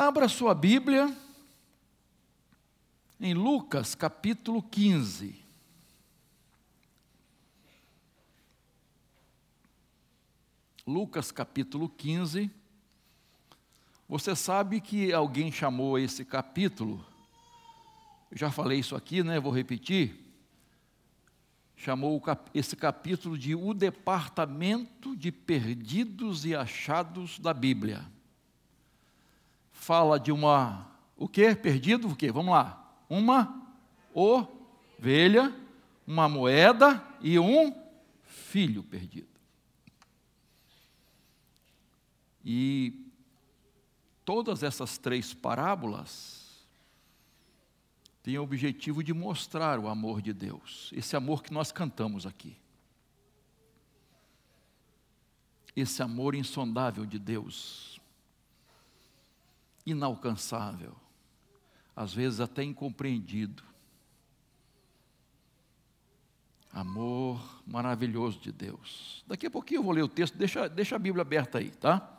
Abra sua Bíblia em Lucas capítulo 15. Lucas capítulo 15. Você sabe que alguém chamou esse capítulo, já falei isso aqui, né? Vou repetir. Chamou esse capítulo de O Departamento de Perdidos e Achados da Bíblia. Fala de uma, o que? Perdido, o que? Vamos lá. Uma ovelha, uma moeda e um filho perdido. E todas essas três parábolas têm o objetivo de mostrar o amor de Deus, esse amor que nós cantamos aqui. Esse amor insondável de Deus, inalcançável, às vezes até incompreendido. Amor maravilhoso de Deus. Daqui a pouquinho eu vou ler o texto, deixa, deixa a Bíblia aberta aí, tá?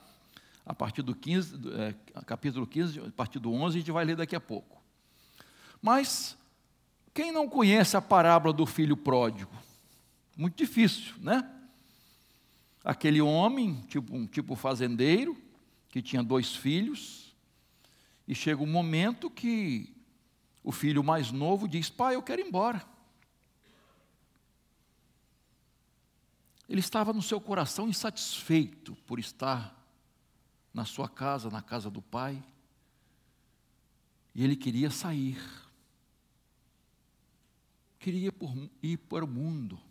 a partir do 15, é, capítulo 15, a partir do 11, a gente vai ler daqui a pouco. Mas, quem não conhece a parábola do filho pródigo? Muito difícil, né? Aquele homem, tipo um tipo fazendeiro, que tinha dois filhos, e chega um momento que o filho mais novo diz: Pai, eu quero ir embora. Ele estava no seu coração insatisfeito por estar na sua casa, na casa do pai, e ele queria sair, queria ir para o mundo.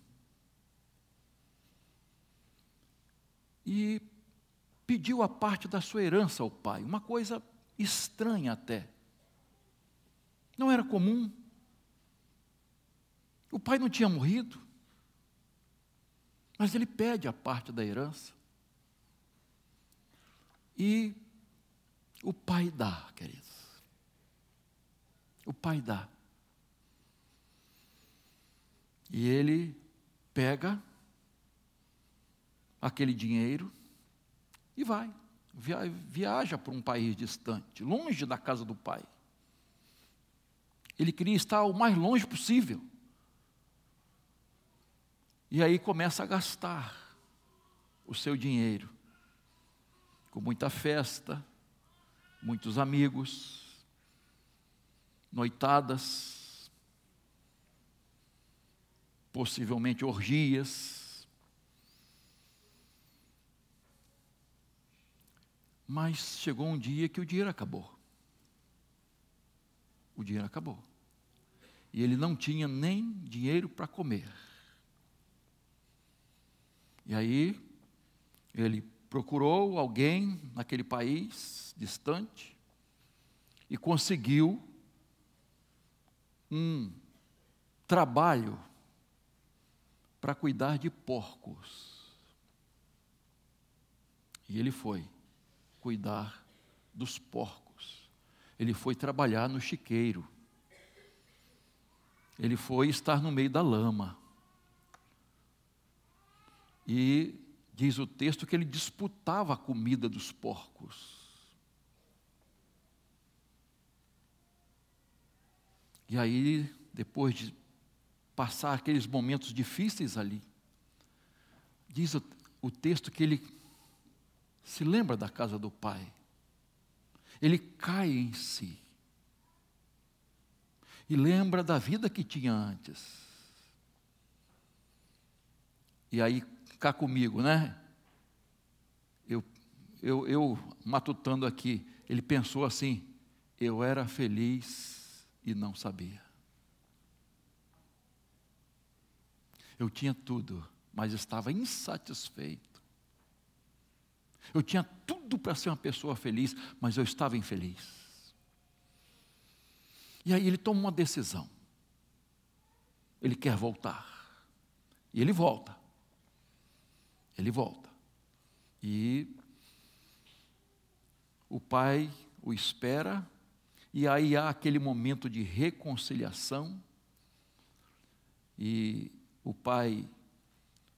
E pediu a parte da sua herança ao pai, uma coisa estranha até. Não era comum. O pai não tinha morrido, mas ele pede a parte da herança. E o pai dá, queridos. O pai dá. E ele pega aquele dinheiro e vai. Viaja para um país distante, longe da casa do pai. Ele queria estar o mais longe possível. E aí começa a gastar o seu dinheiro com muita festa, muitos amigos, noitadas, possivelmente orgias. Mas chegou um dia que o dinheiro acabou. O dinheiro acabou. E ele não tinha nem dinheiro para comer. E aí, ele procurou alguém naquele país distante e conseguiu um trabalho para cuidar de porcos. E ele foi cuidar dos porcos. Ele foi trabalhar no chiqueiro. Ele foi estar no meio da lama. E Diz o texto que ele disputava a comida dos porcos. E aí, depois de passar aqueles momentos difíceis ali, diz o, o texto que ele se lembra da casa do pai. Ele cai em si. E lembra da vida que tinha antes. E aí cá comigo, né? Eu, eu, eu matutando aqui, ele pensou assim: eu era feliz e não sabia. Eu tinha tudo, mas estava insatisfeito. Eu tinha tudo para ser uma pessoa feliz, mas eu estava infeliz. E aí ele toma uma decisão. Ele quer voltar. E ele volta ele volta. E o pai o espera, e aí há aquele momento de reconciliação, e o pai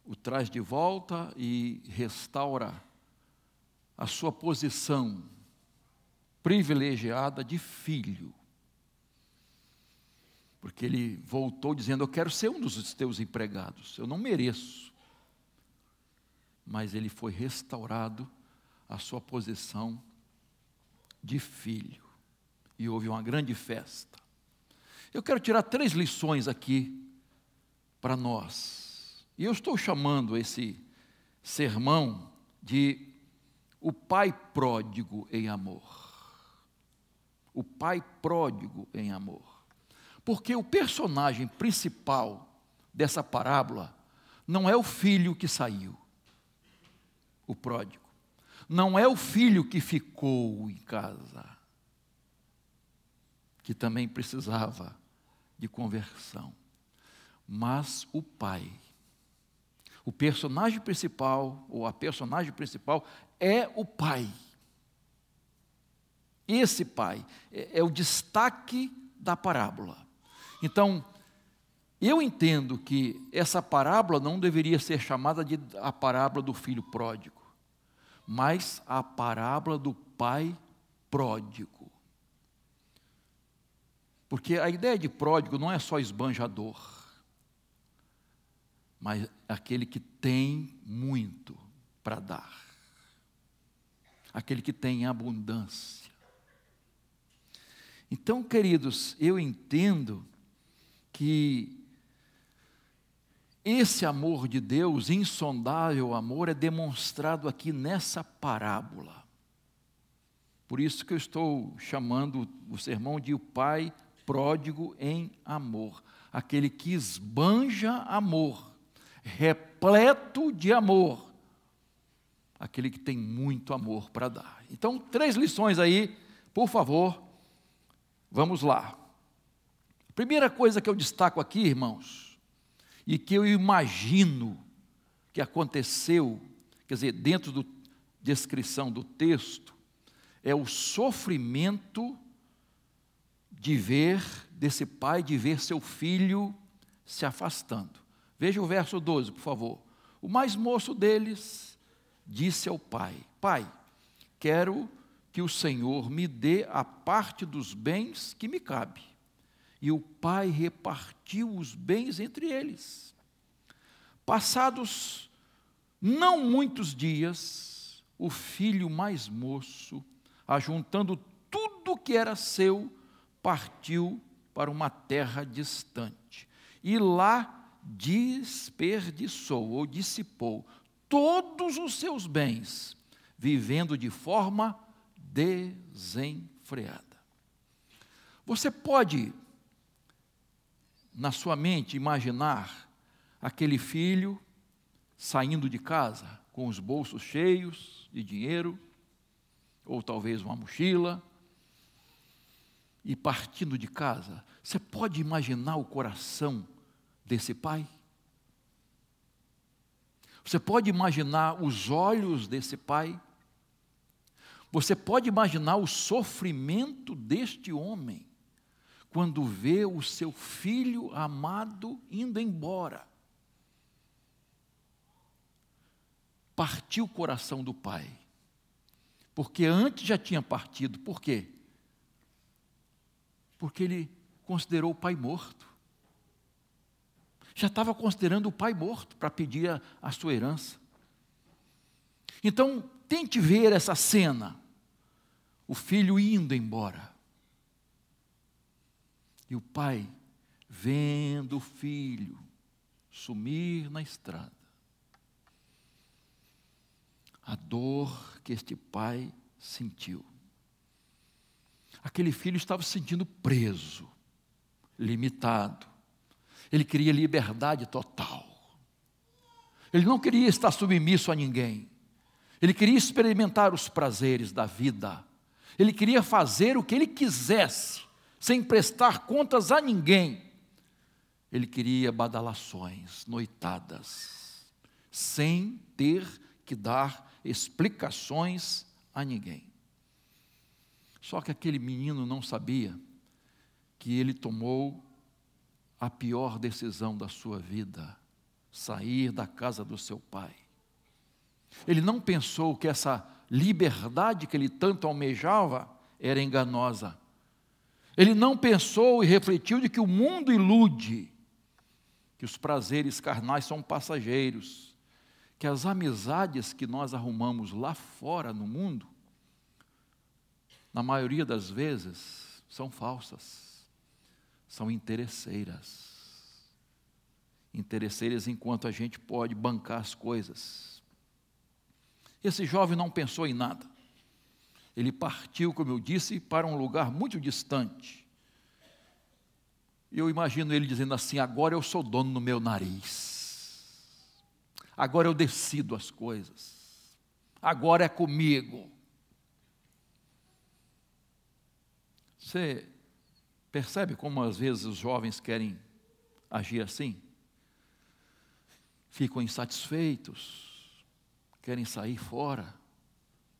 o traz de volta e restaura a sua posição privilegiada de filho. Porque ele voltou dizendo: Eu quero ser um dos teus empregados, eu não mereço. Mas ele foi restaurado à sua posição de filho. E houve uma grande festa. Eu quero tirar três lições aqui para nós. E eu estou chamando esse sermão de o pai pródigo em amor. O pai pródigo em amor. Porque o personagem principal dessa parábola não é o filho que saiu, o pródigo. Não é o filho que ficou em casa, que também precisava de conversão, mas o pai. O personagem principal, ou a personagem principal, é o pai. Esse pai é, é o destaque da parábola. Então, eu entendo que essa parábola não deveria ser chamada de a parábola do filho pródigo, mas a parábola do pai pródigo. Porque a ideia de pródigo não é só esbanjador, mas aquele que tem muito para dar, aquele que tem abundância. Então, queridos, eu entendo que esse amor de Deus, insondável amor, é demonstrado aqui nessa parábola. Por isso que eu estou chamando o sermão de o Pai pródigo em amor, aquele que esbanja amor, repleto de amor, aquele que tem muito amor para dar. Então, três lições aí, por favor, vamos lá. Primeira coisa que eu destaco aqui, irmãos, e que eu imagino que aconteceu, quer dizer, dentro da descrição do texto, é o sofrimento de ver, desse pai, de ver seu filho se afastando. Veja o verso 12, por favor. O mais moço deles disse ao pai: Pai, quero que o Senhor me dê a parte dos bens que me cabe. E o pai repartiu os bens entre eles. Passados não muitos dias, o filho mais moço, ajuntando tudo que era seu, partiu para uma terra distante e lá desperdiçou ou dissipou todos os seus bens, vivendo de forma desenfreada. Você pode, na sua mente, imaginar aquele filho saindo de casa com os bolsos cheios de dinheiro, ou talvez uma mochila, e partindo de casa, você pode imaginar o coração desse pai? Você pode imaginar os olhos desse pai? Você pode imaginar o sofrimento deste homem quando vê o seu filho amado indo embora? Partiu o coração do pai, porque antes já tinha partido, por quê? porque ele considerou o pai morto. Já estava considerando o pai morto para pedir a, a sua herança. Então, tente ver essa cena: o filho indo embora. E o pai vendo o filho sumir na estrada. A dor que este pai sentiu aquele filho estava se sentindo preso, limitado. Ele queria liberdade total. Ele não queria estar submisso a ninguém. Ele queria experimentar os prazeres da vida. Ele queria fazer o que ele quisesse, sem prestar contas a ninguém. Ele queria badalações, noitadas, sem ter que dar explicações a ninguém. Só que aquele menino não sabia que ele tomou a pior decisão da sua vida, sair da casa do seu pai. Ele não pensou que essa liberdade que ele tanto almejava era enganosa. Ele não pensou e refletiu de que o mundo ilude, que os prazeres carnais são passageiros, que as amizades que nós arrumamos lá fora no mundo, na maioria das vezes, são falsas, são interesseiras. Interesseiras enquanto a gente pode bancar as coisas. Esse jovem não pensou em nada. Ele partiu, como eu disse, para um lugar muito distante. E eu imagino ele dizendo assim: agora eu sou dono no meu nariz. Agora eu decido as coisas. Agora é comigo. Você percebe como às vezes os jovens querem agir assim? Ficam insatisfeitos, querem sair fora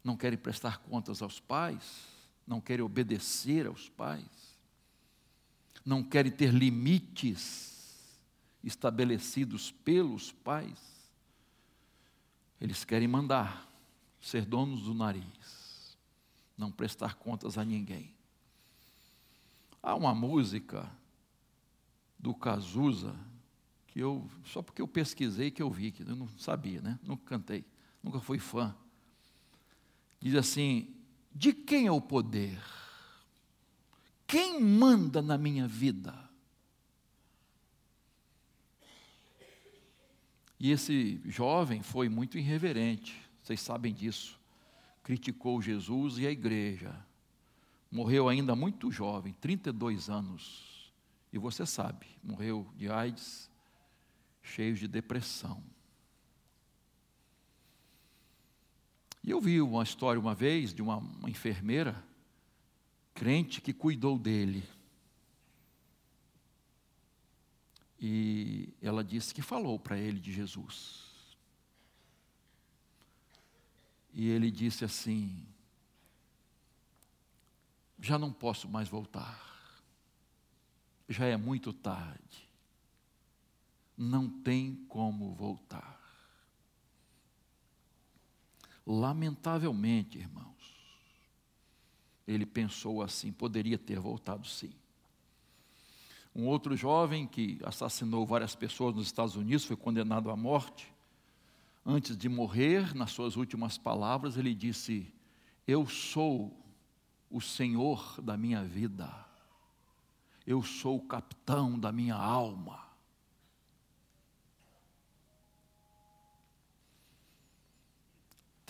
não querem prestar contas aos pais, não querem obedecer aos pais, não querem ter limites estabelecidos pelos pais. Eles querem mandar, ser donos do nariz, não prestar contas a ninguém. Há uma música do Cazuza que eu só porque eu pesquisei que eu vi, que eu não sabia, né? Nunca cantei, nunca fui fã diz assim: de quem é o poder? Quem manda na minha vida? E esse jovem foi muito irreverente, vocês sabem disso. Criticou Jesus e a igreja. Morreu ainda muito jovem, 32 anos. E você sabe, morreu de AIDS, cheio de depressão. E eu vi uma história uma vez de uma, uma enfermeira crente que cuidou dele. E ela disse que falou para ele de Jesus. E ele disse assim: Já não posso mais voltar. Já é muito tarde. Não tem como voltar. Lamentavelmente, irmãos, ele pensou assim: poderia ter voltado sim. Um outro jovem que assassinou várias pessoas nos Estados Unidos foi condenado à morte. Antes de morrer, nas suas últimas palavras, ele disse: Eu sou o Senhor da minha vida, eu sou o capitão da minha alma.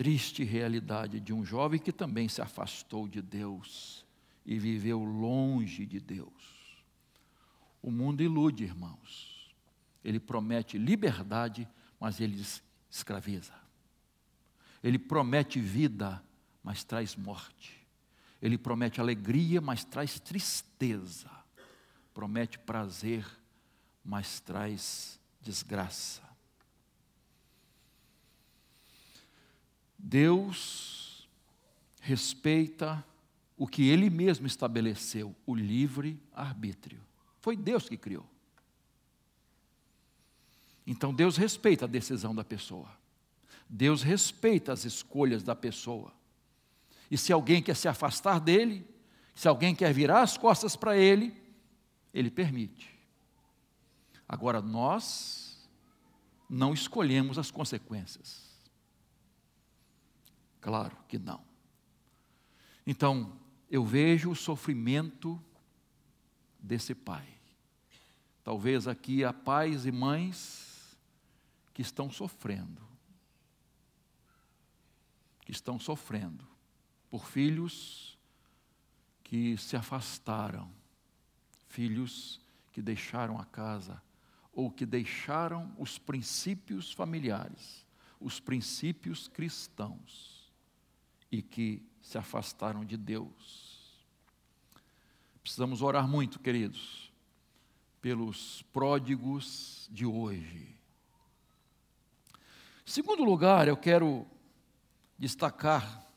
triste realidade de um jovem que também se afastou de Deus e viveu longe de Deus. O mundo ilude, irmãos. Ele promete liberdade, mas ele escraviza. Ele promete vida, mas traz morte. Ele promete alegria, mas traz tristeza. Promete prazer, mas traz desgraça. Deus respeita o que Ele mesmo estabeleceu, o livre arbítrio. Foi Deus que criou. Então Deus respeita a decisão da pessoa. Deus respeita as escolhas da pessoa. E se alguém quer se afastar dele, se alguém quer virar as costas para ele, ele permite. Agora nós não escolhemos as consequências. Claro que não. Então, eu vejo o sofrimento desse pai. Talvez aqui há pais e mães que estão sofrendo. Que estão sofrendo por filhos que se afastaram, filhos que deixaram a casa ou que deixaram os princípios familiares, os princípios cristãos e que se afastaram de Deus. Precisamos orar muito, queridos, pelos pródigos de hoje. Segundo lugar, eu quero destacar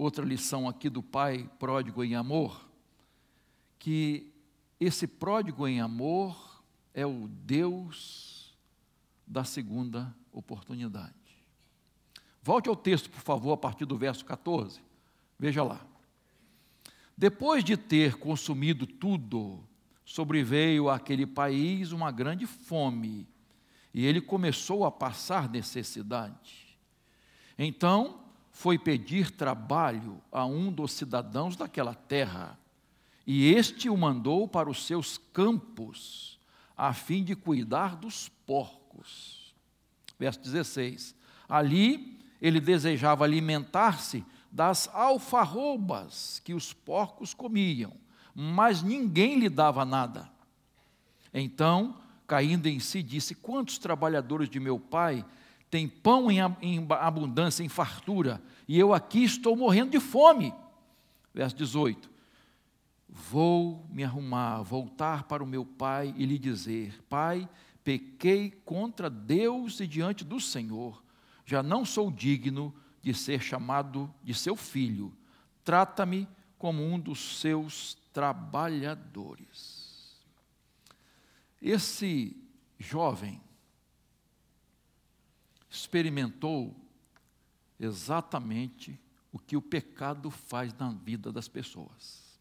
outra lição aqui do pai pródigo em amor, que esse pródigo em amor é o Deus da segunda oportunidade. Volte ao texto, por favor, a partir do verso 14. Veja lá. Depois de ter consumido tudo, sobreveio àquele país uma grande fome, e ele começou a passar necessidade. Então, foi pedir trabalho a um dos cidadãos daquela terra, e este o mandou para os seus campos, a fim de cuidar dos porcos. Verso 16: Ali ele desejava alimentar-se das alfarrobas que os porcos comiam, mas ninguém lhe dava nada. Então, caindo em si, disse: Quantos trabalhadores de meu pai têm pão em abundância, em fartura, e eu aqui estou morrendo de fome? Verso 18: Vou me arrumar, voltar para o meu pai e lhe dizer: Pai, pequei contra Deus e diante do Senhor, já não sou digno de ser chamado de seu filho. Trata-me como um dos seus trabalhadores. Esse jovem experimentou exatamente o que o pecado faz na vida das pessoas.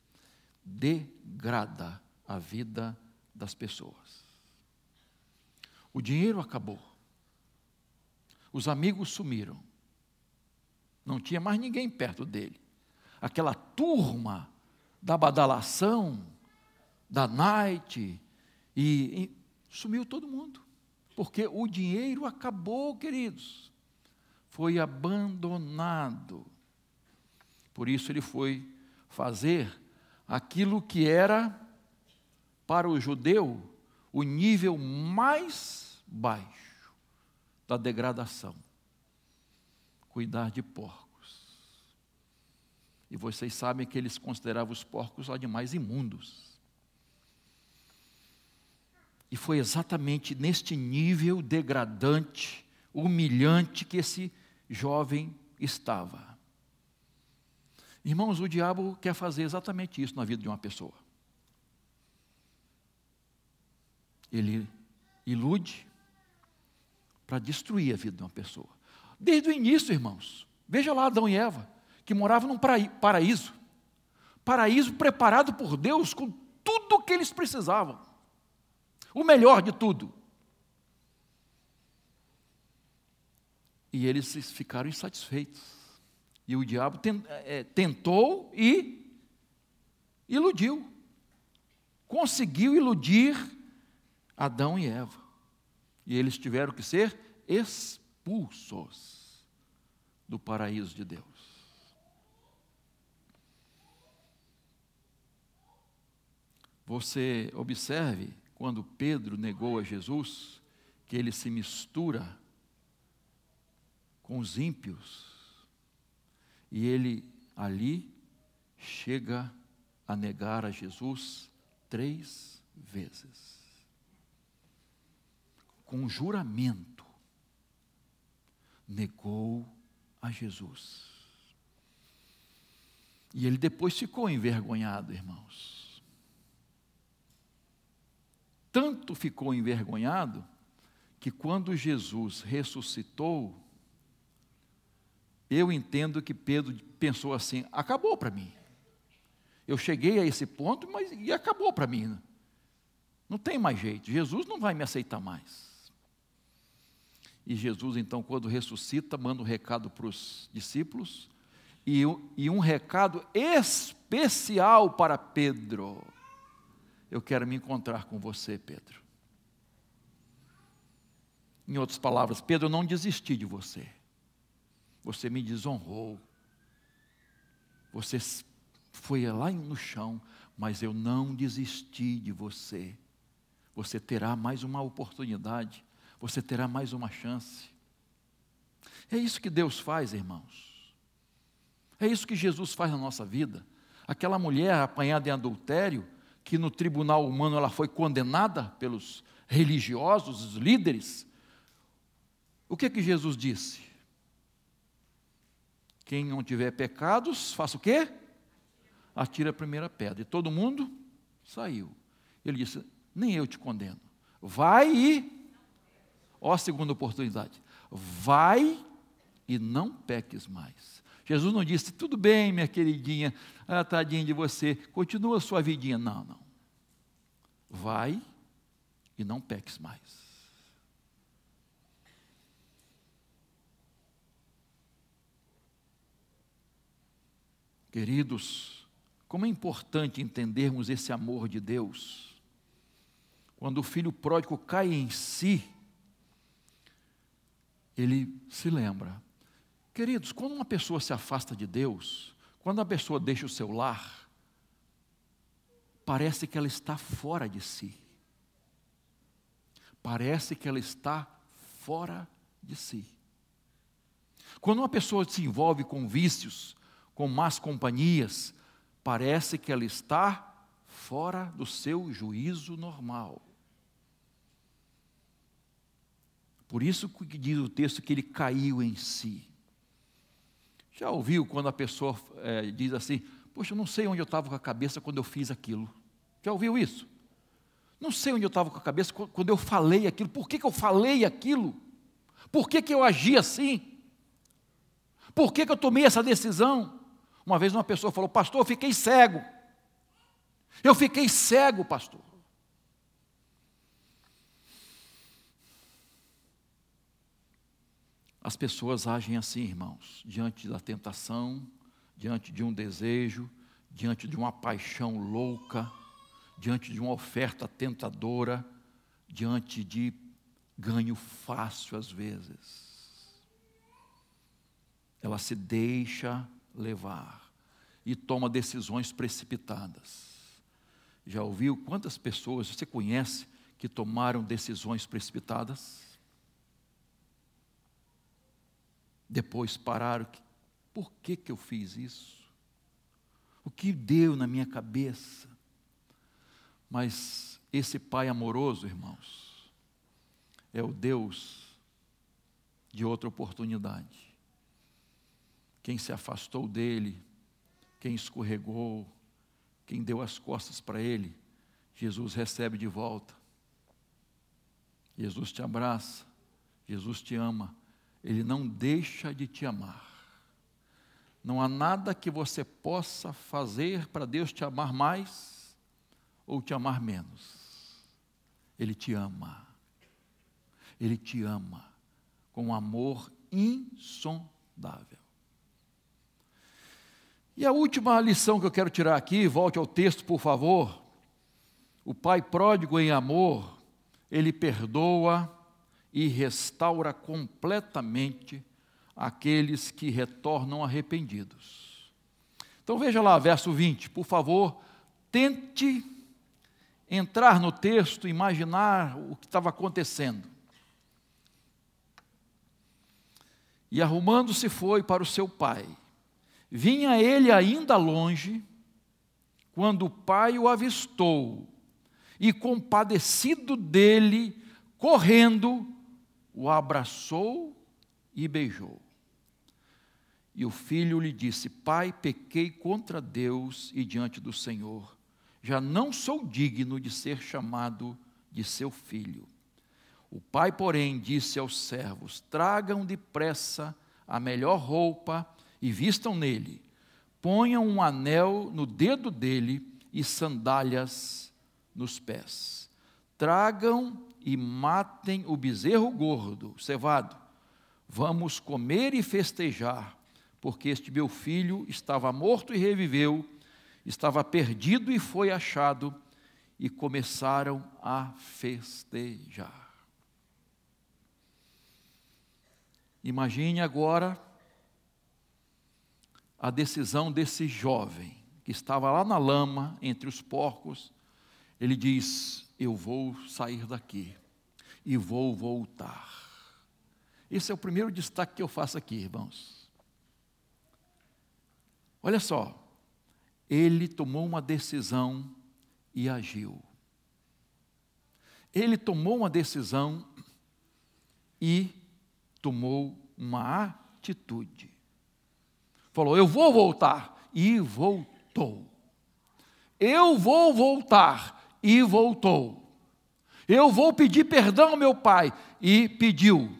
Degrada a vida das pessoas. O dinheiro acabou. Os amigos sumiram. Não tinha mais ninguém perto dele. Aquela turma da badalação, da night, e, e sumiu todo mundo. Porque o dinheiro acabou, queridos. Foi abandonado. Por isso ele foi fazer aquilo que era para o judeu o nível mais baixo da degradação cuidar de porcos. E vocês sabem que eles consideravam os porcos animais imundos. E foi exatamente neste nível degradante, humilhante que esse jovem estava. Irmãos, o diabo quer fazer exatamente isso na vida de uma pessoa. Ele ilude para destruir a vida de uma pessoa. Desde o início, irmãos. Veja lá Adão e Eva, que moravam num paraíso. Paraíso preparado por Deus com tudo o que eles precisavam. O melhor de tudo. E eles ficaram insatisfeitos. E o diabo é, tentou e iludiu. Conseguiu iludir Adão e Eva. E eles tiveram que ser expulsos expulsos do paraíso de Deus. Você observe quando Pedro negou a Jesus, que ele se mistura com os ímpios, e ele ali chega a negar a Jesus três vezes, com juramento negou a Jesus. E ele depois ficou envergonhado, irmãos. Tanto ficou envergonhado que quando Jesus ressuscitou, eu entendo que Pedro pensou assim: acabou para mim. Eu cheguei a esse ponto, mas e acabou para mim. Não tem mais jeito. Jesus não vai me aceitar mais. E Jesus, então, quando ressuscita, manda um recado para os discípulos e, e um recado especial para Pedro. Eu quero me encontrar com você, Pedro. Em outras palavras, Pedro, eu não desisti de você. Você me desonrou. Você foi lá no chão, mas eu não desisti de você. Você terá mais uma oportunidade você terá mais uma chance. É isso que Deus faz, irmãos. É isso que Jesus faz na nossa vida. Aquela mulher apanhada em adultério, que no tribunal humano ela foi condenada pelos religiosos, os líderes. O que que Jesus disse? Quem não tiver pecados, faça o quê? Atira a primeira pedra. E todo mundo saiu. Ele disse: Nem eu te condeno. Vai e Ó, a segunda oportunidade. Vai e não peques mais. Jesus não disse, tudo bem, minha queridinha, ah, tadinha de você, continua a sua vidinha. Não, não. Vai e não peques mais. Queridos, como é importante entendermos esse amor de Deus. Quando o filho pródigo cai em si, ele se lembra. Queridos, quando uma pessoa se afasta de Deus, quando a pessoa deixa o seu lar, parece que ela está fora de si. Parece que ela está fora de si. Quando uma pessoa se envolve com vícios, com más companhias, parece que ela está fora do seu juízo normal. Por isso que diz o texto que ele caiu em si. Já ouviu quando a pessoa é, diz assim: Poxa, eu não sei onde eu estava com a cabeça quando eu fiz aquilo. Já ouviu isso? Não sei onde eu estava com a cabeça quando eu falei aquilo. Por que, que eu falei aquilo? Por que, que eu agi assim? Por que, que eu tomei essa decisão? Uma vez uma pessoa falou: Pastor, eu fiquei cego. Eu fiquei cego, pastor. As pessoas agem assim, irmãos, diante da tentação, diante de um desejo, diante de uma paixão louca, diante de uma oferta tentadora, diante de ganho fácil às vezes. Ela se deixa levar e toma decisões precipitadas. Já ouviu quantas pessoas você conhece que tomaram decisões precipitadas? Depois pararam, por que, que eu fiz isso? O que deu na minha cabeça? Mas esse Pai amoroso, irmãos, é o Deus de outra oportunidade quem se afastou dele, quem escorregou, quem deu as costas para ele, Jesus recebe de volta. Jesus te abraça, Jesus te ama, ele não deixa de te amar. Não há nada que você possa fazer para Deus te amar mais ou te amar menos. Ele te ama. Ele te ama com um amor insondável. E a última lição que eu quero tirar aqui, volte ao texto, por favor. O pai pródigo em amor, ele perdoa e restaura completamente aqueles que retornam arrependidos. Então veja lá, verso 20, por favor, tente entrar no texto, imaginar o que estava acontecendo. E arrumando-se foi para o seu pai. Vinha ele ainda longe, quando o pai o avistou, e compadecido dele, correndo, o abraçou e beijou. E o filho lhe disse: Pai, pequei contra Deus e diante do Senhor. Já não sou digno de ser chamado de seu filho. O pai, porém, disse aos servos: Tragam depressa a melhor roupa e vistam nele. Ponham um anel no dedo dele e sandálias nos pés. Tragam e matem o bezerro gordo, cevado. Vamos comer e festejar, porque este meu filho estava morto e reviveu, estava perdido e foi achado, e começaram a festejar. Imagine agora a decisão desse jovem que estava lá na lama, entre os porcos. Ele diz: Eu vou sair daqui e vou voltar. Esse é o primeiro destaque que eu faço aqui, irmãos. Olha só, ele tomou uma decisão e agiu. Ele tomou uma decisão e tomou uma atitude falou: Eu vou voltar. E voltou. Eu vou voltar. E voltou. Eu vou pedir perdão ao meu pai. E pediu.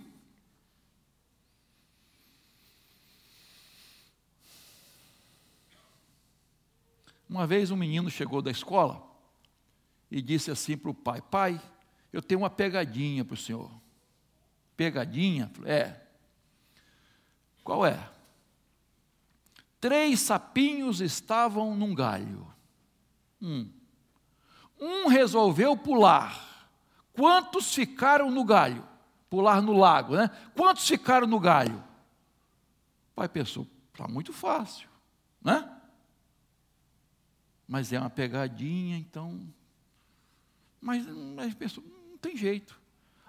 Uma vez um menino chegou da escola e disse assim para o pai: Pai, eu tenho uma pegadinha para o senhor. Pegadinha? É. Qual é? Três sapinhos estavam num galho. Um. Um resolveu pular. Quantos ficaram no galho? Pular no lago, né? Quantos ficaram no galho? O pai pensou, está muito fácil, né? Mas é uma pegadinha, então. Mas, mas pensou, não tem jeito.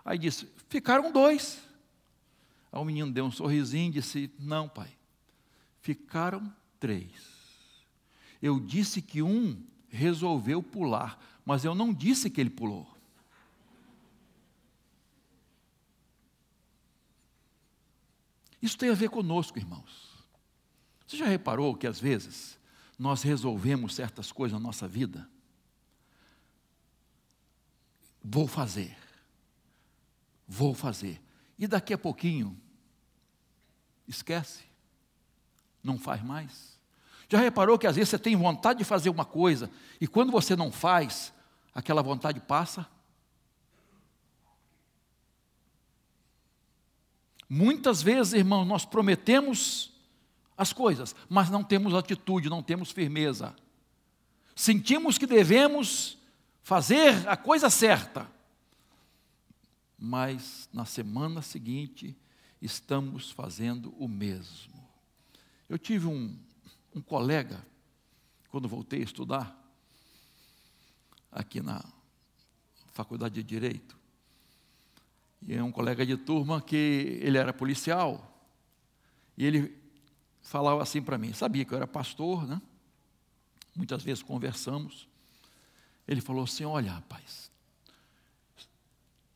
Aí disse, ficaram dois. Aí o menino deu um sorrisinho e disse: Não, pai, ficaram três. Eu disse que um resolveu pular, mas eu não disse que ele pulou. Isso tem a ver conosco, irmãos. Você já reparou que às vezes nós resolvemos certas coisas na nossa vida? Vou fazer. Vou fazer. E daqui a pouquinho, esquece. Não faz mais. Já reparou que às vezes você tem vontade de fazer uma coisa e quando você não faz, aquela vontade passa? Muitas vezes, irmão, nós prometemos as coisas, mas não temos atitude, não temos firmeza. Sentimos que devemos fazer a coisa certa, mas na semana seguinte estamos fazendo o mesmo. Eu tive um, um colega, quando voltei a estudar, aqui na Faculdade de Direito, e é um colega de turma que ele era policial, e ele falava assim para mim, sabia que eu era pastor, né? Muitas vezes conversamos. Ele falou assim: Olha, rapaz,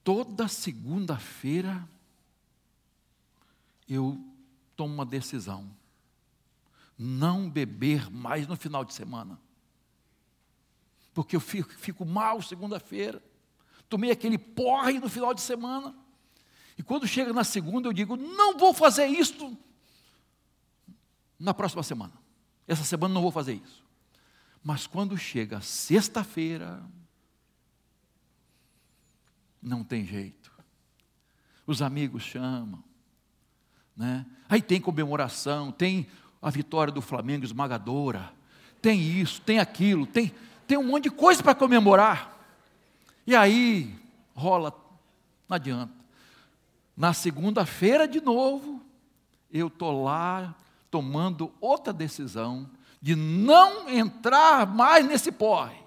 toda segunda-feira eu tomo uma decisão não beber mais no final de semana. Porque eu fico, fico mal segunda-feira. Tomei aquele porre no final de semana. E quando chega na segunda, eu digo: não vou fazer isso na próxima semana. Essa semana não vou fazer isso. Mas quando chega sexta-feira, não tem jeito. Os amigos chamam, né? Aí tem comemoração, tem a vitória do Flamengo esmagadora, tem isso, tem aquilo, tem, tem um monte de coisa para comemorar. E aí rola, não adianta. Na segunda-feira de novo, eu estou lá tomando outra decisão de não entrar mais nesse porre.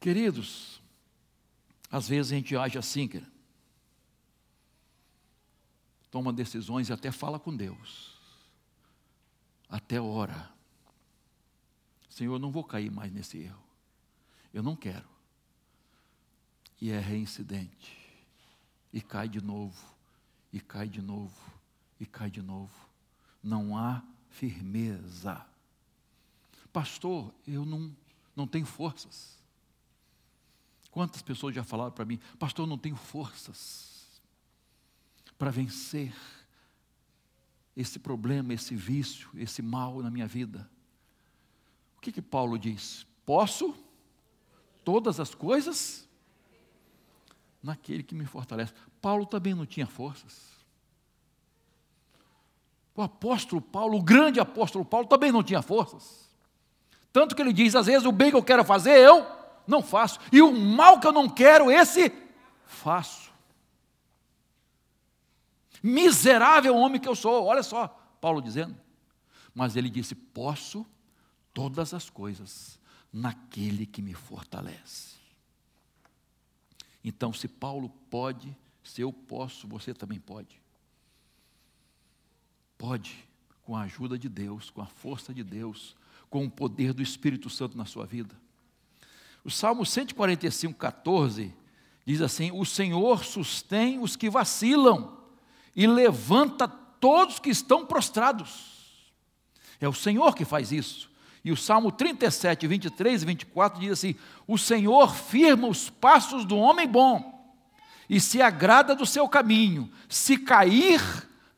Queridos, às vezes a gente age assim, querido toma decisões e até fala com Deus. Até ora. Senhor, eu não vou cair mais nesse erro. Eu não quero. E é reincidente. E cai de novo. E cai de novo. E cai de novo. Não há firmeza. Pastor, eu não, não tenho forças. Quantas pessoas já falaram para mim, pastor, eu não tenho forças para vencer esse problema, esse vício, esse mal na minha vida. O que que Paulo diz? Posso todas as coisas naquele que me fortalece. Paulo também não tinha forças. O apóstolo Paulo, o grande apóstolo Paulo, também não tinha forças. Tanto que ele diz: às vezes o bem que eu quero fazer, eu não faço, e o mal que eu não quero, esse faço. Miserável homem que eu sou, olha só, Paulo dizendo. Mas ele disse: Posso todas as coisas naquele que me fortalece. Então, se Paulo pode, se eu posso, você também pode. Pode, com a ajuda de Deus, com a força de Deus, com o poder do Espírito Santo na sua vida. O Salmo 145, 14 diz assim: O Senhor sustém os que vacilam e levanta todos que estão prostrados. É o Senhor que faz isso. E o Salmo 37, 23 e 24 diz assim: O Senhor firma os passos do homem bom e se agrada do seu caminho. Se cair,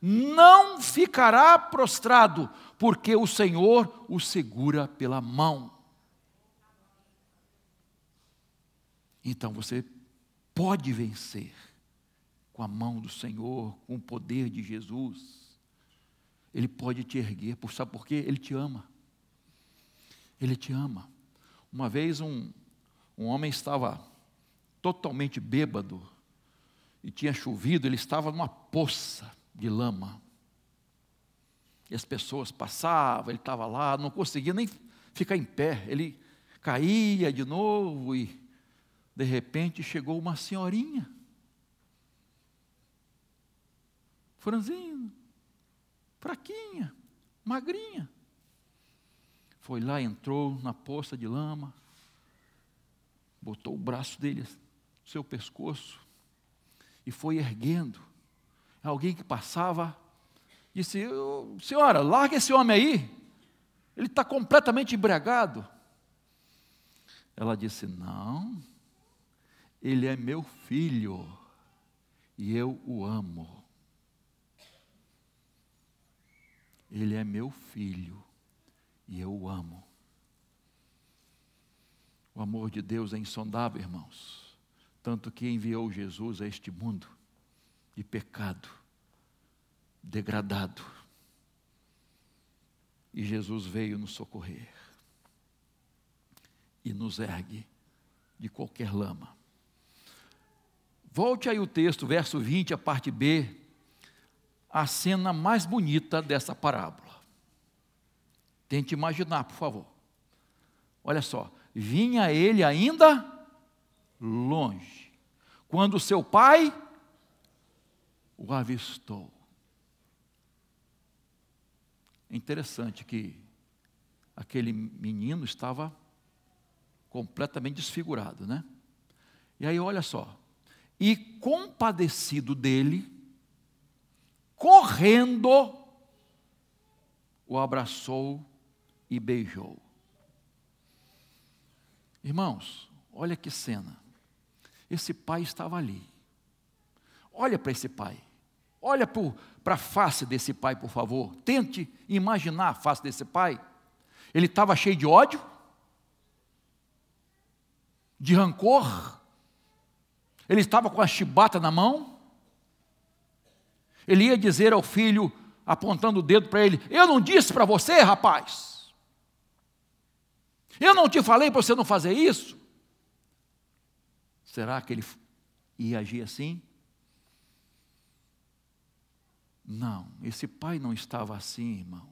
não ficará prostrado, porque o Senhor o segura pela mão. Então você pode vencer com a mão do Senhor, com o poder de Jesus. Ele pode te erguer, sabe por quê? Ele te ama. Ele te ama. Uma vez um, um homem estava totalmente bêbado e tinha chovido, ele estava numa poça de lama. E as pessoas passavam, ele estava lá, não conseguia nem ficar em pé, ele caía de novo e de repente chegou uma senhorinha. Franzinho, fraquinha, magrinha. Foi lá, entrou na poça de lama, botou o braço dele no seu pescoço e foi erguendo. Alguém que passava disse: Senhora, larga esse homem aí, ele está completamente embriagado. Ela disse: Não, ele é meu filho e eu o amo. Ele é meu filho e eu o amo. O amor de Deus é insondável, irmãos. Tanto que enviou Jesus a este mundo de pecado, degradado. E Jesus veio nos socorrer e nos ergue de qualquer lama. Volte aí o texto, verso 20, a parte B, a cena mais bonita dessa parábola. Tente imaginar, por favor. Olha só, vinha ele ainda longe, quando seu pai o avistou. É interessante que aquele menino estava completamente desfigurado, né? E aí, olha só, e compadecido dele, correndo, o abraçou e beijou. Irmãos, olha que cena. Esse pai estava ali. Olha para esse pai. Olha para a face desse pai, por favor. Tente imaginar a face desse pai. Ele estava cheio de ódio, de rancor. Ele estava com a chibata na mão. Ele ia dizer ao filho, apontando o dedo para ele: Eu não disse para você, rapaz. Eu não te falei para você não fazer isso. Será que ele ia agir assim? Não, esse pai não estava assim, irmãos.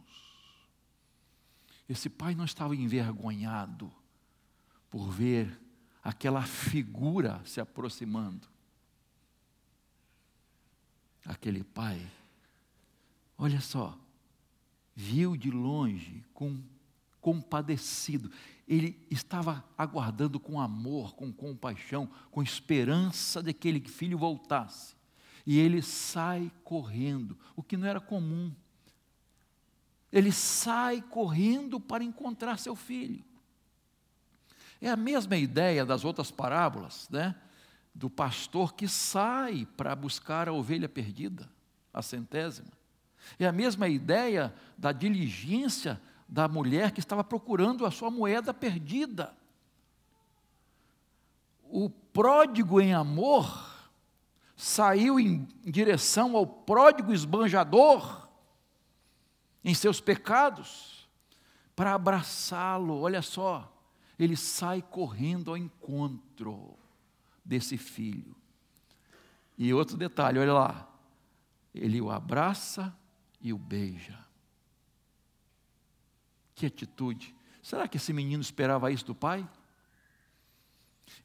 Esse pai não estava envergonhado por ver aquela figura se aproximando aquele pai, olha só, viu de longe, com compadecido. Ele estava aguardando com amor, com compaixão, com esperança de que aquele filho voltasse. E ele sai correndo, o que não era comum. Ele sai correndo para encontrar seu filho. É a mesma ideia das outras parábolas, né? Do pastor que sai para buscar a ovelha perdida, a centésima. É a mesma ideia da diligência da mulher que estava procurando a sua moeda perdida. O pródigo em amor saiu em direção ao pródigo esbanjador em seus pecados para abraçá-lo. Olha só, ele sai correndo ao encontro desse filho. E outro detalhe, olha lá. Ele o abraça e o beija. Que atitude. Será que esse menino esperava isso do pai?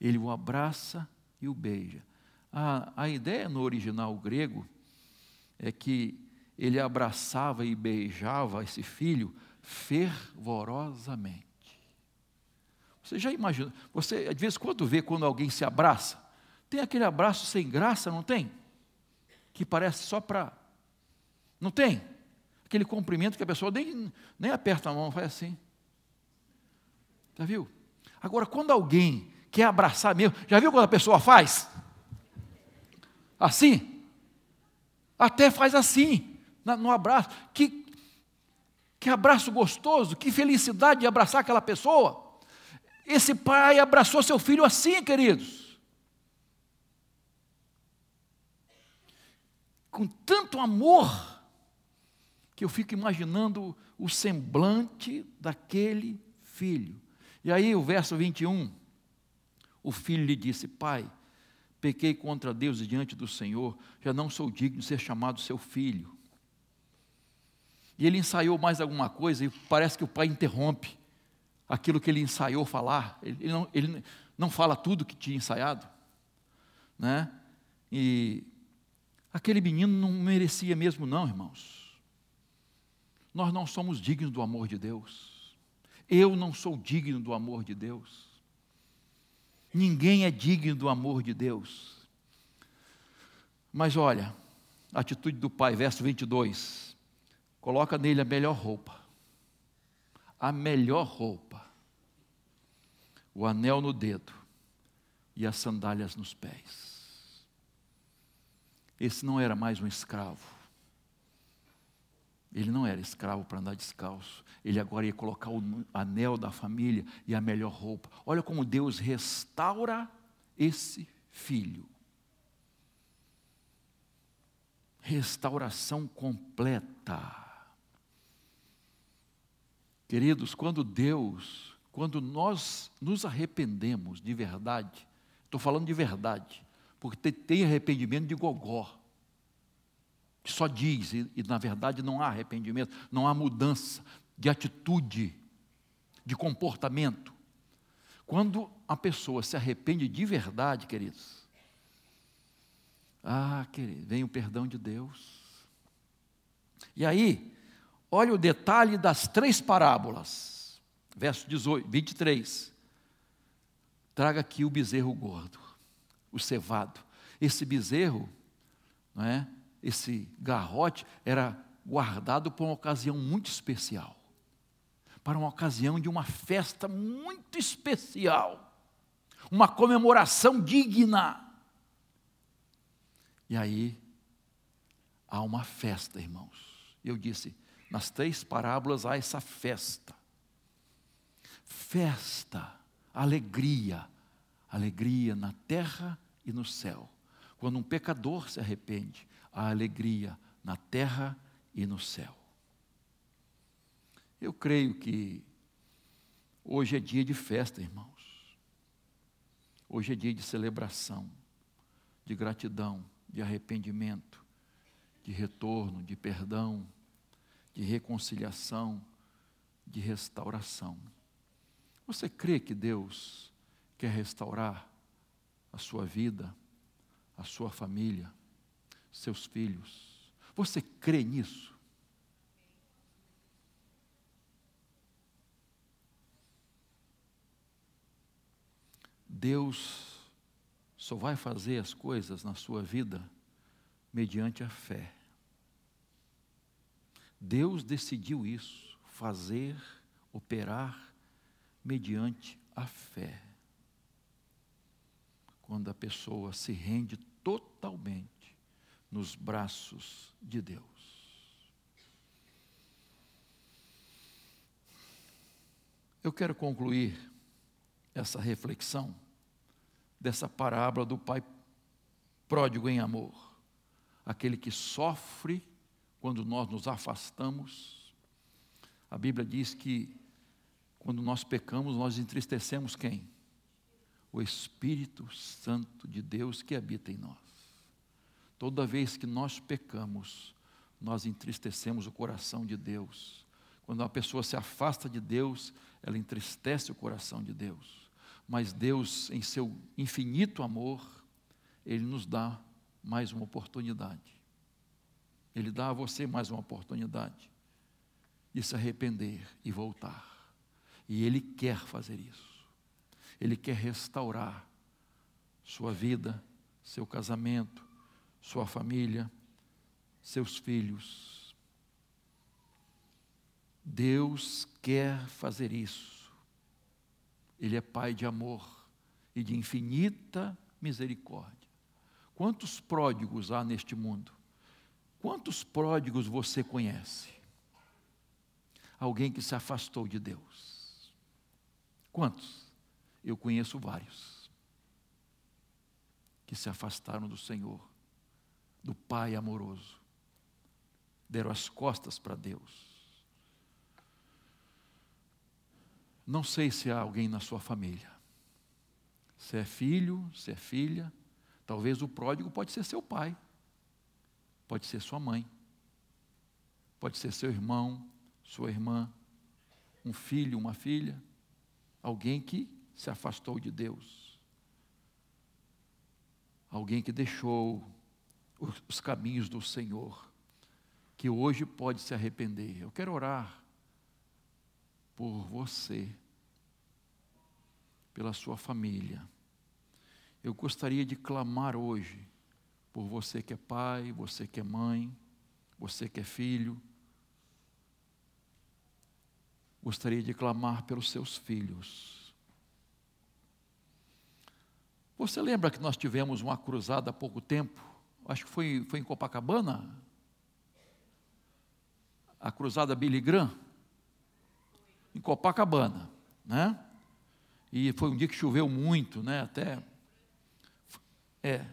Ele o abraça e o beija. A, a ideia no original grego é que ele abraçava e beijava esse filho fervorosamente. Você já imaginou? Você, de vez em quando, vê quando alguém se abraça, tem aquele abraço sem graça, não tem? Que parece só para. Não tem? Aquele cumprimento que a pessoa nem, nem aperta a mão, faz assim. Já viu? Agora, quando alguém quer abraçar mesmo, já viu quando a pessoa faz? Assim? Até faz assim. no abraço. Que, que abraço gostoso, que felicidade de abraçar aquela pessoa. Esse pai abraçou seu filho assim, queridos. Com tanto amor, que eu fico imaginando o semblante daquele filho. E aí, o verso 21, o filho lhe disse: Pai, pequei contra Deus e diante do Senhor, já não sou digno de ser chamado seu filho. E ele ensaiou mais alguma coisa e parece que o pai interrompe aquilo que ele ensaiou falar. Ele não, ele não fala tudo que tinha ensaiado. Né? E aquele menino não merecia mesmo, não, irmãos. Nós não somos dignos do amor de Deus. Eu não sou digno do amor de Deus. Ninguém é digno do amor de Deus. Mas olha, a atitude do pai, verso 22. Coloca nele a melhor roupa. A melhor roupa. O anel no dedo e as sandálias nos pés. Esse não era mais um escravo. Ele não era escravo para andar descalço. Ele agora ia colocar o anel da família e a melhor roupa. Olha como Deus restaura esse filho. Restauração completa. Queridos, quando Deus, quando nós nos arrependemos de verdade, estou falando de verdade, porque tem arrependimento de gogó que só diz, e, e na verdade não há arrependimento, não há mudança de atitude, de comportamento. Quando a pessoa se arrepende de verdade, queridos, ah, querido, vem o perdão de Deus. E aí, olha o detalhe das três parábolas, verso 18, 23. Traga aqui o bezerro gordo, o cevado. Esse bezerro, não é? esse garrote era guardado para uma ocasião muito especial para uma ocasião de uma festa muito especial, uma comemoração digna. E aí, há uma festa, irmãos. Eu disse, nas três parábolas há essa festa. Festa, alegria, alegria na terra e no céu. Quando um pecador se arrepende, a alegria na terra e no céu. Eu creio que hoje é dia de festa, irmãos. Hoje é dia de celebração, de gratidão, de arrependimento, de retorno, de perdão, de reconciliação, de restauração. Você crê que Deus quer restaurar a sua vida, a sua família? seus filhos. Você crê nisso? Deus só vai fazer as coisas na sua vida mediante a fé. Deus decidiu isso, fazer, operar mediante a fé. Quando a pessoa se rende totalmente nos braços de Deus. Eu quero concluir essa reflexão dessa parábola do pai pródigo em amor, aquele que sofre quando nós nos afastamos. A Bíblia diz que quando nós pecamos, nós entristecemos quem? O Espírito Santo de Deus que habita em nós. Toda vez que nós pecamos, nós entristecemos o coração de Deus. Quando uma pessoa se afasta de Deus, ela entristece o coração de Deus. Mas Deus, em seu infinito amor, Ele nos dá mais uma oportunidade. Ele dá a você mais uma oportunidade de se arrepender e voltar. E Ele quer fazer isso. Ele quer restaurar sua vida, seu casamento, sua família, seus filhos. Deus quer fazer isso. Ele é Pai de amor e de infinita misericórdia. Quantos pródigos há neste mundo? Quantos pródigos você conhece? Alguém que se afastou de Deus. Quantos? Eu conheço vários que se afastaram do Senhor, do Pai amoroso, deram as costas para Deus. Não sei se há alguém na sua família. Se é filho, se é filha, talvez o pródigo pode ser seu pai pode ser sua mãe, pode ser seu irmão, sua irmã, um filho, uma filha, alguém que se afastou de Deus, alguém que deixou os caminhos do Senhor, que hoje pode se arrepender. Eu quero orar por você, pela sua família. Eu gostaria de clamar hoje por você que é pai, você que é mãe, você que é filho. Gostaria de clamar pelos seus filhos. Você lembra que nós tivemos uma cruzada há pouco tempo? Acho que foi, foi em Copacabana? A cruzada Billy Graham? Em Copacabana, né? E foi um dia que choveu muito, né? Até. É,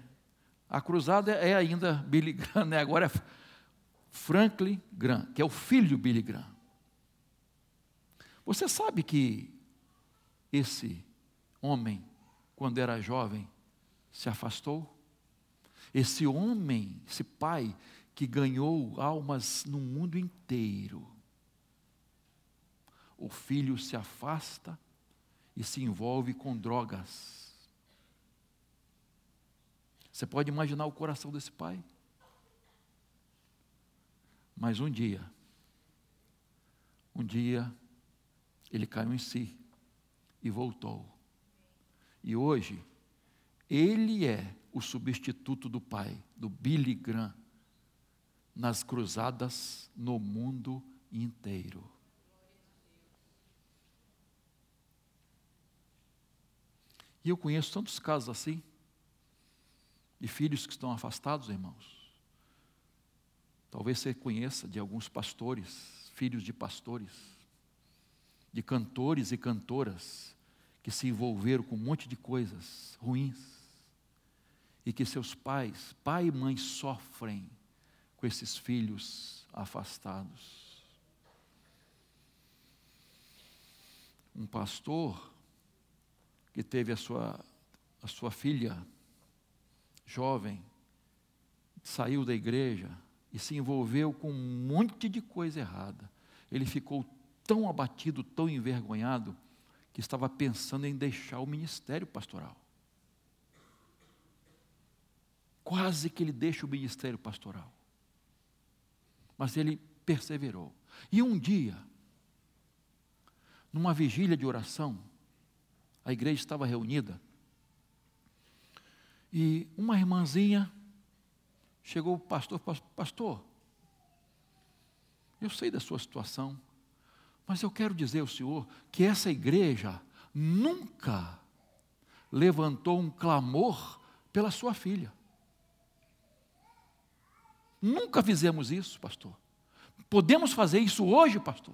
a cruzada é ainda Billy Graham, né? agora é Franklin Graham, que é o filho Billy Graham. Você sabe que esse homem, quando era jovem, se afastou? Esse homem, esse pai, que ganhou almas no mundo inteiro. O filho se afasta e se envolve com drogas você pode imaginar o coração desse pai? Mas um dia, um dia, ele caiu em si e voltou. E hoje, ele é o substituto do pai, do Billy Graham, nas cruzadas no mundo inteiro. E eu conheço tantos casos assim de filhos que estão afastados, irmãos. Talvez você conheça de alguns pastores, filhos de pastores, de cantores e cantoras que se envolveram com um monte de coisas ruins e que seus pais, pai e mãe, sofrem com esses filhos afastados. Um pastor que teve a sua, a sua filha jovem, saiu da igreja e se envolveu com um monte de coisa errada. Ele ficou tão abatido, tão envergonhado, que estava pensando em deixar o ministério pastoral. Quase que ele deixa o ministério pastoral. Mas ele perseverou. E um dia, numa vigília de oração, a igreja estava reunida, e uma irmãzinha chegou o pastor, pastor, eu sei da sua situação, mas eu quero dizer ao senhor que essa igreja nunca levantou um clamor pela sua filha. Nunca fizemos isso, pastor. Podemos fazer isso hoje, pastor?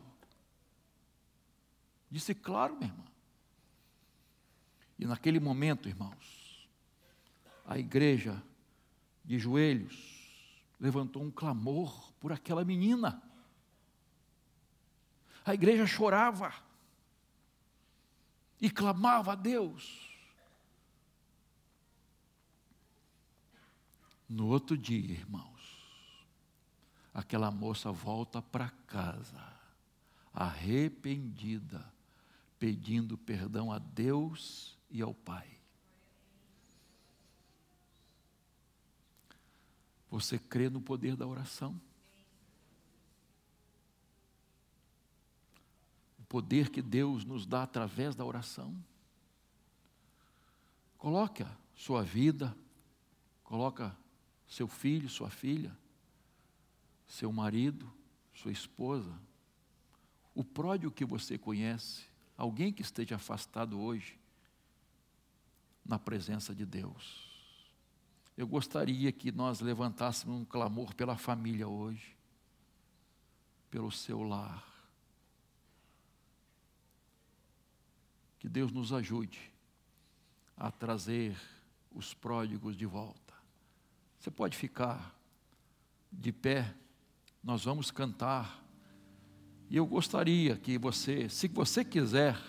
Disse, claro, minha irmã. E naquele momento, irmãos, a igreja, de joelhos, levantou um clamor por aquela menina. A igreja chorava e clamava a Deus. No outro dia, irmãos, aquela moça volta para casa, arrependida, pedindo perdão a Deus e ao Pai. Você crê no poder da oração? Poder que Deus nos dá através da oração? Coloque sua vida, coloca seu filho, sua filha, seu marido, sua esposa, o pródigo que você conhece, alguém que esteja afastado hoje, na presença de Deus Eu gostaria que nós levantássemos um clamor pela família hoje, pelo seu lar. Que Deus nos ajude a trazer os pródigos de volta. Você pode ficar de pé, nós vamos cantar. E eu gostaria que você, se você quiser,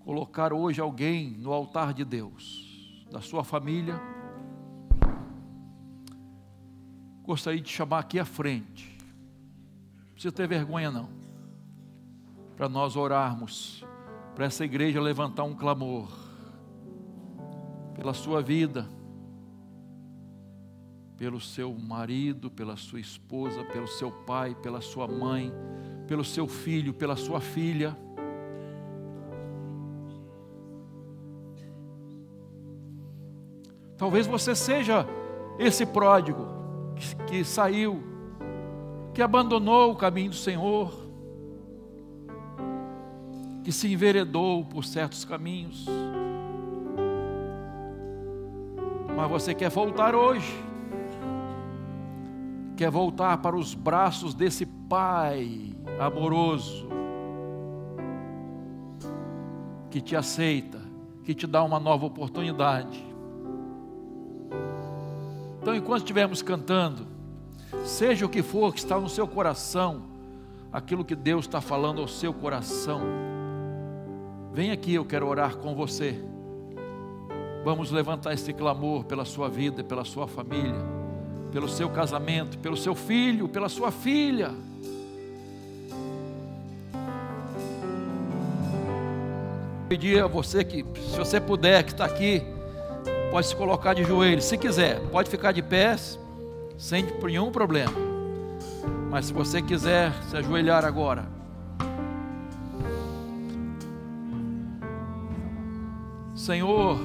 colocar hoje alguém no altar de Deus, da sua família, gostaria de chamar aqui à frente. Não precisa ter vergonha, não. Para nós orarmos, para essa igreja levantar um clamor pela sua vida, pelo seu marido, pela sua esposa, pelo seu pai, pela sua mãe, pelo seu filho, pela sua filha. Talvez você seja esse pródigo que, que saiu, que abandonou o caminho do Senhor, que se enveredou por certos caminhos. Mas você quer voltar hoje quer voltar para os braços desse Pai amoroso, que te aceita, que te dá uma nova oportunidade. Então, enquanto estivermos cantando, seja o que for que está no seu coração, aquilo que Deus está falando ao seu coração, vem aqui, eu quero orar com você. Vamos levantar esse clamor pela sua vida, pela sua família pelo seu casamento, pelo seu filho, pela sua filha. Pedir a você que, se você puder, que está aqui, pode se colocar de joelhos, se quiser, pode ficar de pés, sem nenhum problema. Mas se você quiser se ajoelhar agora, Senhor,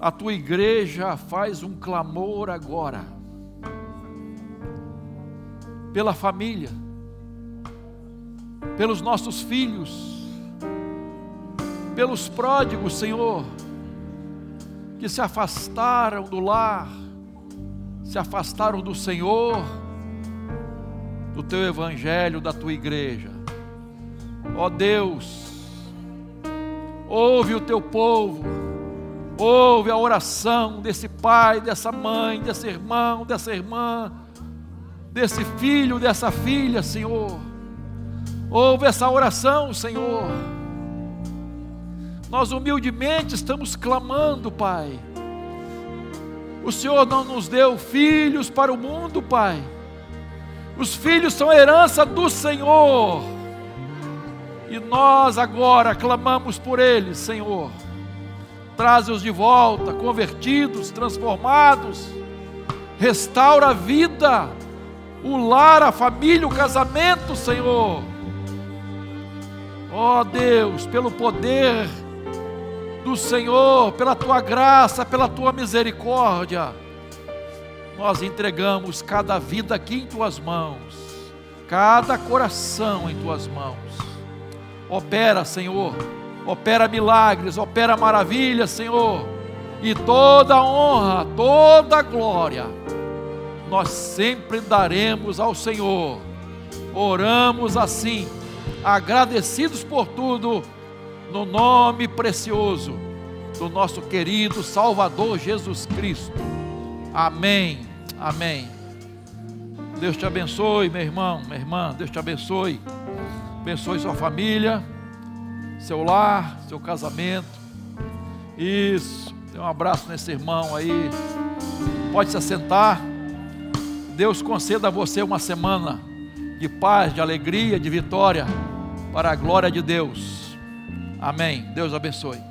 a tua igreja faz um clamor agora, pela família, pelos nossos filhos, pelos pródigos, Senhor, que se afastaram do lar, se afastaram do Senhor, do teu evangelho, da tua igreja. Ó Deus, ouve o teu povo Ouve a oração desse pai, dessa mãe, desse irmão, dessa irmã, desse filho, dessa filha, Senhor. Ouve essa oração, Senhor. Nós humildemente estamos clamando, Pai. O Senhor não nos deu filhos para o mundo, Pai. Os filhos são herança do Senhor. E nós agora clamamos por eles, Senhor traze-os de volta, convertidos, transformados, restaura a vida, o lar, a família, o casamento, Senhor. Ó oh, Deus, pelo poder do Senhor, pela tua graça, pela tua misericórdia, nós entregamos cada vida aqui em tuas mãos, cada coração em tuas mãos. Opera, Senhor opera milagres, opera maravilhas, Senhor, e toda honra, toda glória, nós sempre daremos ao Senhor. Oramos assim, agradecidos por tudo, no nome precioso do nosso querido Salvador Jesus Cristo. Amém. Amém. Deus te abençoe, meu irmão, minha irmã. Deus te abençoe. Abençoe sua família seu lar, seu casamento. Isso. Dê um abraço nesse irmão aí. Pode se assentar. Deus conceda a você uma semana de paz, de alegria, de vitória, para a glória de Deus. Amém. Deus abençoe.